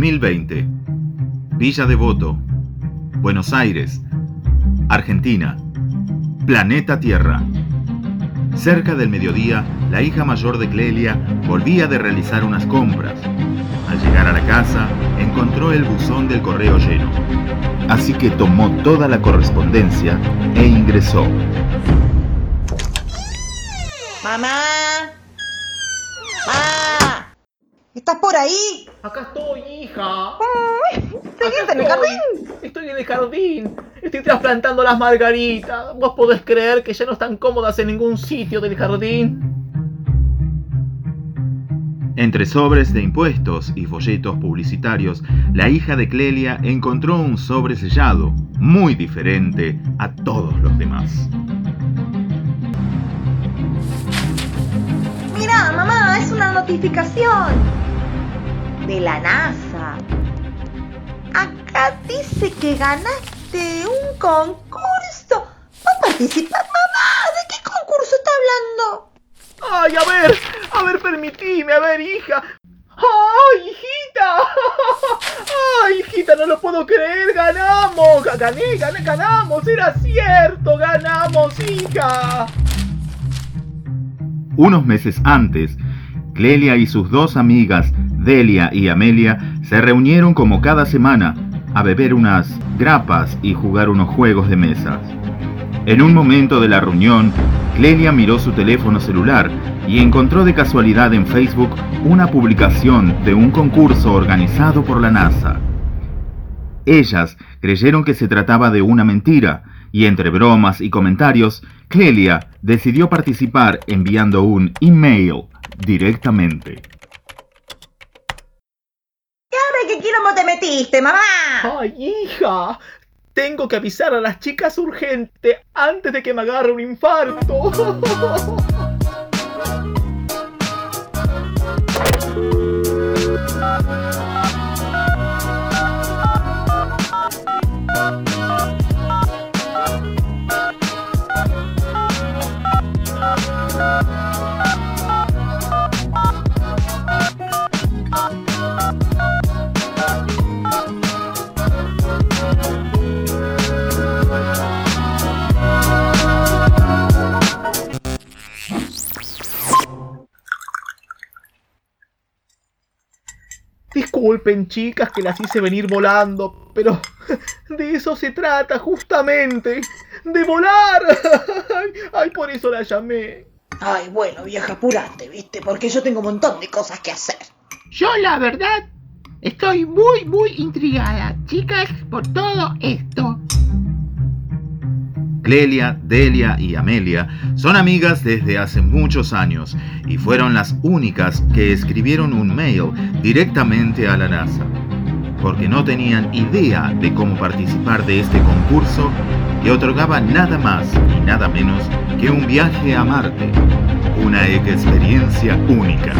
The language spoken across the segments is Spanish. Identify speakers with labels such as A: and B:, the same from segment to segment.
A: 2020. Villa Devoto. Buenos Aires. Argentina. Planeta Tierra. Cerca del mediodía, la hija mayor de Clelia volvía de realizar unas compras. Al llegar a la casa, encontró el buzón del correo lleno. Así que tomó toda la correspondencia e ingresó.
B: Mamá. ¡Mamá! ¿Estás por ahí?
C: Acá estoy, hija.
B: ¿Seguís
C: Acá
B: en el jardín?
C: Estoy en el jardín. Estoy trasplantando las margaritas. ¿Vos podés creer que ya no están cómodas en ningún sitio del jardín?
A: Entre sobres de impuestos y folletos publicitarios, la hija de Clelia encontró un sobre sellado, muy diferente a todos los demás.
B: Mira, mamá, es una notificación de la NASA. Acá dice que ganaste un concurso. ¿Va a participar, mamá? ¿De qué concurso está hablando?
C: Ay, a ver, a ver, permitime, a ver, hija. ¡Ay, hijita! ¡Ay, hijita, no lo puedo creer! ¡Ganamos! Ga- ¡Gané, gané, ganamos! ¡Era cierto! ¡Ganamos, hija!
A: Unos meses antes, Clelia y sus dos amigas, Delia y Amelia, se reunieron como cada semana a beber unas grapas y jugar unos juegos de mesas. En un momento de la reunión, Clelia miró su teléfono celular y encontró de casualidad en Facebook una publicación de un concurso organizado por la NASA. Ellas creyeron que se trataba de una mentira y entre bromas y comentarios, Clelia decidió participar enviando un email directamente.
B: ¿Y ahora qué quilombo te metiste, mamá?
C: ¡Ay, hija! Tengo que avisar a las chicas urgente antes de que me agarre un infarto. Disculpen, chicas, que las hice venir volando, pero de eso se trata justamente, de volar. Ay, ay, por eso la llamé.
B: Ay, bueno, vieja, apurate, ¿viste? Porque yo tengo un montón de cosas que hacer.
D: Yo la verdad estoy muy muy intrigada, chicas, por todo esto.
A: Clelia, Delia y Amelia son amigas desde hace muchos años y fueron las únicas que escribieron un mail directamente a la NASA, porque no tenían idea de cómo participar de este concurso que otorgaba nada más y nada menos que un viaje a Marte, una experiencia única.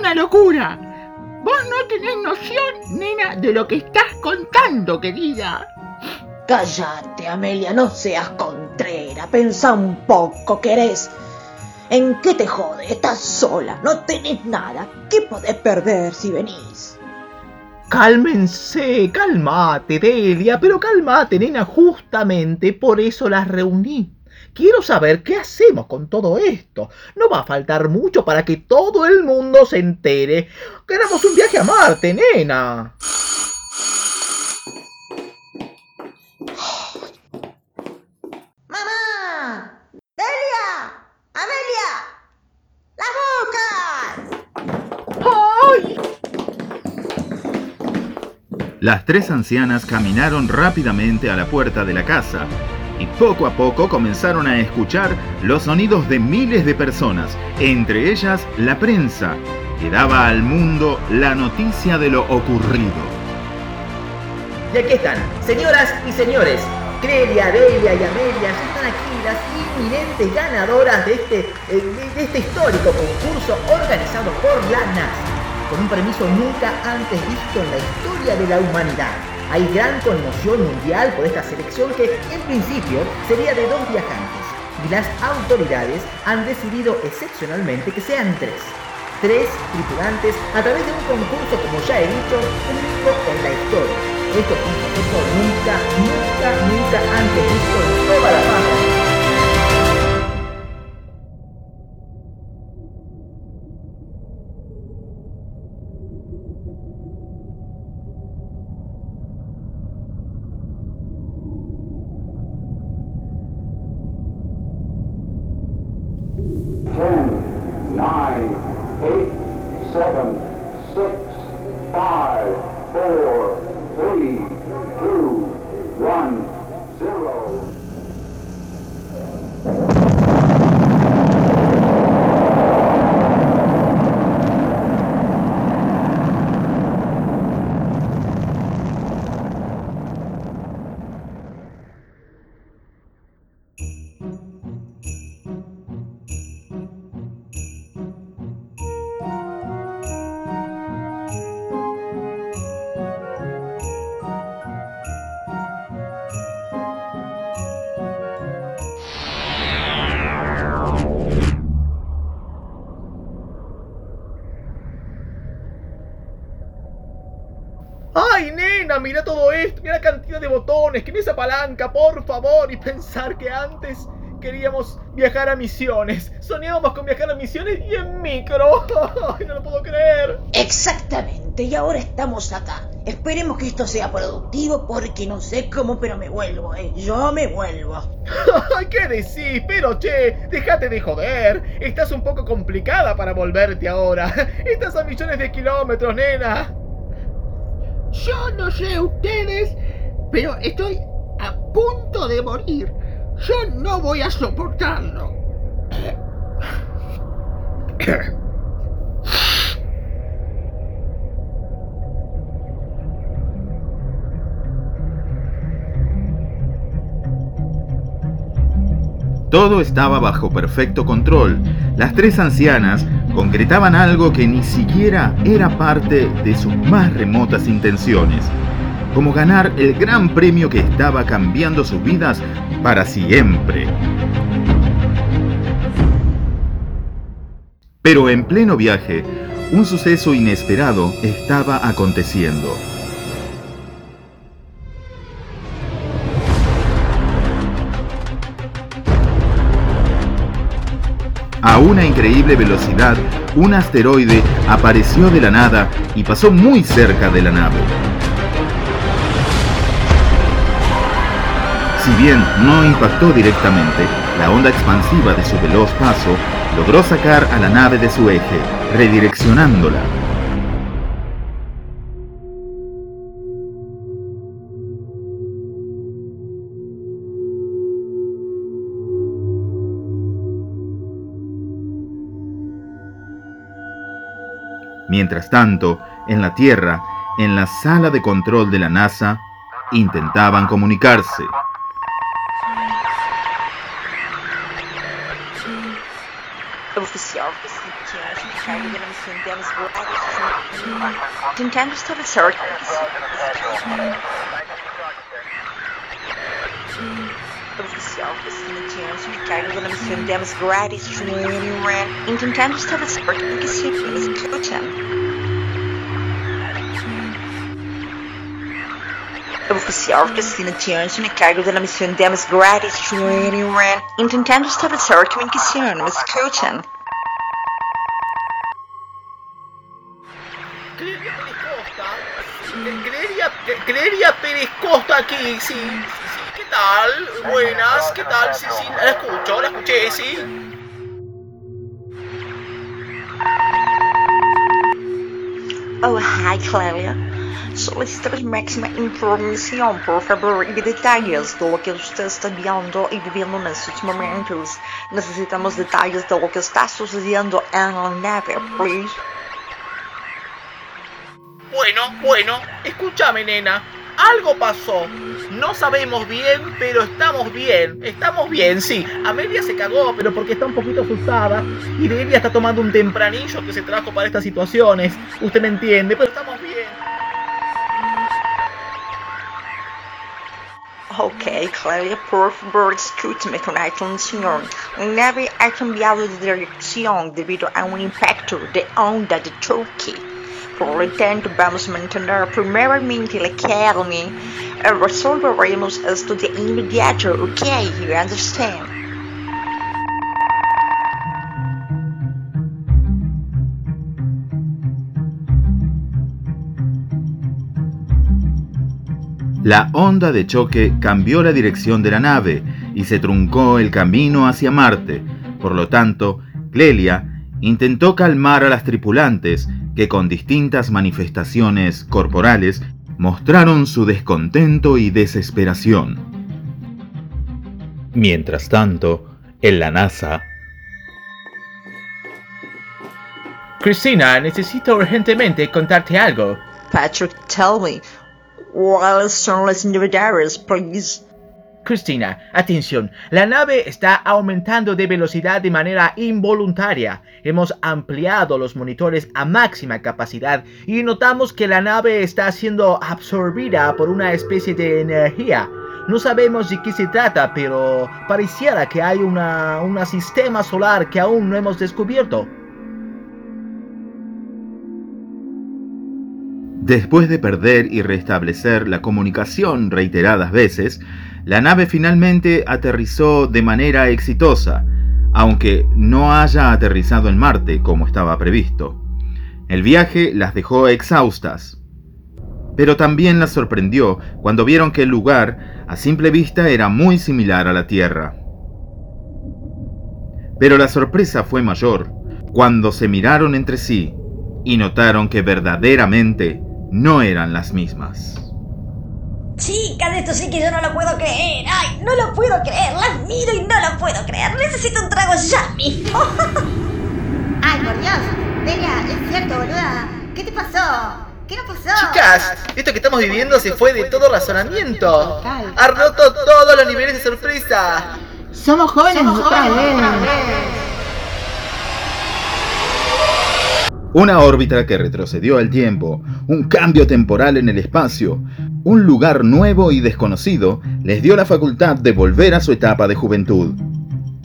D: Una locura. Vos no tenés noción, nena, de lo que estás contando, querida.
B: Cállate, Amelia, no seas contrera. Pensá un poco, ¿querés? ¿En qué te jode? Estás sola, no tenés nada. ¿Qué podés perder si venís?
C: Cálmense, cálmate, Delia, pero cálmate, nena, justamente por eso las reuní. Quiero saber qué hacemos con todo esto. No va a faltar mucho para que todo el mundo se entere. Queramos un viaje a Marte, nena. ¡Mamá! ¡Delia! ¡Amelia!
A: ¡Las bocas! ¡Ay! Las tres ancianas caminaron rápidamente a la puerta de la casa y poco a poco comenzaron a escuchar los sonidos de miles de personas, entre ellas la prensa, que daba al mundo la noticia de lo ocurrido.
E: Y aquí están, señoras y señores, Clelia, Delia y Amelia están aquí las inminentes ganadoras de este, eh, de este histórico concurso organizado por la NASA con un permiso nunca antes visto en la historia de la humanidad. Hay gran conmoción mundial por esta selección que en principio sería de dos viajantes y las autoridades han decidido excepcionalmente que sean tres. Tres tripulantes a través de un concurso, como ya he dicho, único en la historia. Esto es un concurso nunca, nunca, nunca antes
C: mira todo esto, mira la cantidad de botones, que esa palanca, por favor, y pensar que antes queríamos viajar a misiones. Soñábamos con viajar a misiones y en micro. no lo puedo creer.
F: Exactamente, y ahora estamos acá. Esperemos que esto sea productivo porque no sé cómo, pero me vuelvo, ¿eh? Yo me vuelvo.
C: ¿Qué decís? Pero che, déjate de joder. Estás un poco complicada para volverte ahora. Estás a millones de kilómetros, nena.
D: Yo no sé ustedes, pero estoy a punto de morir. Yo no voy a soportarlo.
A: Todo estaba bajo perfecto control. Las tres ancianas concretaban algo que ni siquiera era parte de sus más remotas intenciones, como ganar el gran premio que estaba cambiando sus vidas para siempre. Pero en pleno viaje, un suceso inesperado estaba aconteciendo. A una increíble velocidad, un asteroide apareció de la nada y pasó muy cerca de la nave. Si bien no impactó directamente, la onda expansiva de su veloz paso logró sacar a la nave de su eje, redireccionándola. Mientras tanto, en la Tierra, en la sala de control de la NASA, intentaban comunicarse.
B: Oficial facilitante de missão Demas grátis training ran intentando estabelecer que se escutam. Oficial facilitante de carga da missão Demas grátis training ran intentando estabelecer comunicação, me escutam.
C: Creería, creería Pérez Costa aquí, sí. Tal? Buenas, ¿qué tal? Sí, sí, la escucho, la escuché, sí.
B: Oh, hi, Claudia. Soy solicitar máxima información, por favor, y detalles de lo que usted está viendo y viviendo en estos momentos. Necesitamos detalles de lo que está sucediendo en la nave, please.
C: Bueno, bueno, escúchame, nena. Algo pasó. No sabemos bien, pero estamos bien. Estamos bien, sí. Amelia se cagó, pero porque está un poquito asustada. Y Delia está tomando un tempranillo que se trajo para estas situaciones. Usted me entiende, pero estamos bien.
B: Ok, Clelia, por favor, escúchame con atención. Nave ha cambiado de dirección debido a un impacto de onda de choque. Tanto, vamos mantener primeramente la calma y resolveremos esto de inmediato, ok? You understand?
A: La onda de choque cambió la dirección de la nave y se truncó el camino hacia Marte. Por lo tanto, Clelia intentó calmar a las tripulantes que con distintas manifestaciones corporales mostraron su descontento y desesperación. Mientras tanto, en la NASA,
C: Cristina, necesito urgentemente contarte algo.
B: Patrick, tell me, ¿cuáles son las novedades, please?
C: Cristina, atención, la nave está aumentando de velocidad de manera involuntaria. Hemos ampliado los monitores a máxima capacidad y notamos que la nave está siendo absorbida por una especie de energía. No sabemos de qué se trata, pero pareciera que hay una, un sistema solar que aún no hemos descubierto.
A: Después de perder y restablecer la comunicación reiteradas veces, la nave finalmente aterrizó de manera exitosa, aunque no haya aterrizado en Marte como estaba previsto. El viaje las dejó exhaustas, pero también las sorprendió cuando vieron que el lugar a simple vista era muy similar a la Tierra. Pero la sorpresa fue mayor cuando se miraron entre sí y notaron que verdaderamente no eran las mismas.
F: Chicas, esto sí que yo no lo puedo creer. Ay, no lo puedo creer. Las miro y no lo puedo creer. Necesito un trago ya mismo.
G: Ay, por Dios. Delia, es cierto, boluda. ¿Qué te pasó? ¿Qué nos pasó?
C: Chicas, esto que estamos viviendo se fue de todo razonamiento. Ha roto todos los niveles de sorpresa.
G: Somos jóvenes otra vez.
A: Una órbita que retrocedió al tiempo, un cambio temporal en el espacio, un lugar nuevo y desconocido les dio la facultad de volver a su etapa de juventud.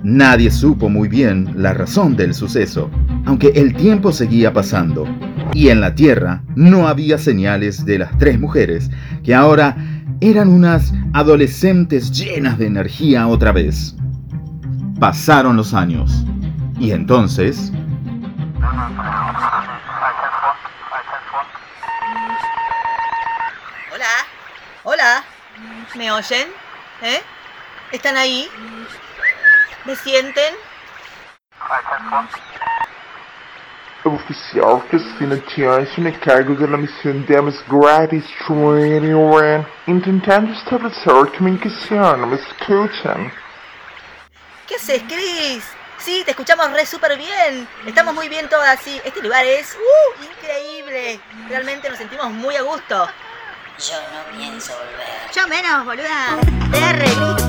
A: Nadie supo muy bien la razón del suceso, aunque el tiempo seguía pasando, y en la Tierra no había señales de las tres mujeres, que ahora eran unas adolescentes llenas de energía otra vez. Pasaron los años, y entonces...
H: Hola, hola, ¿me oyen? ¿Eh? ¿Están ahí? ¿Me sienten?
I: Oficial Cristina Tianchen a cargo de la misión de Ames Gratis Training intentando establecer comunicación. ¿Me escuchan?
H: ¿Qué haces, Chris? Sí, te escuchamos re súper bien. Estamos muy bien todas, sí. Este lugar es uh, increíble. Realmente nos sentimos muy a gusto.
F: Yo no pienso volver.
G: Yo menos, boluda. TR,
C: Me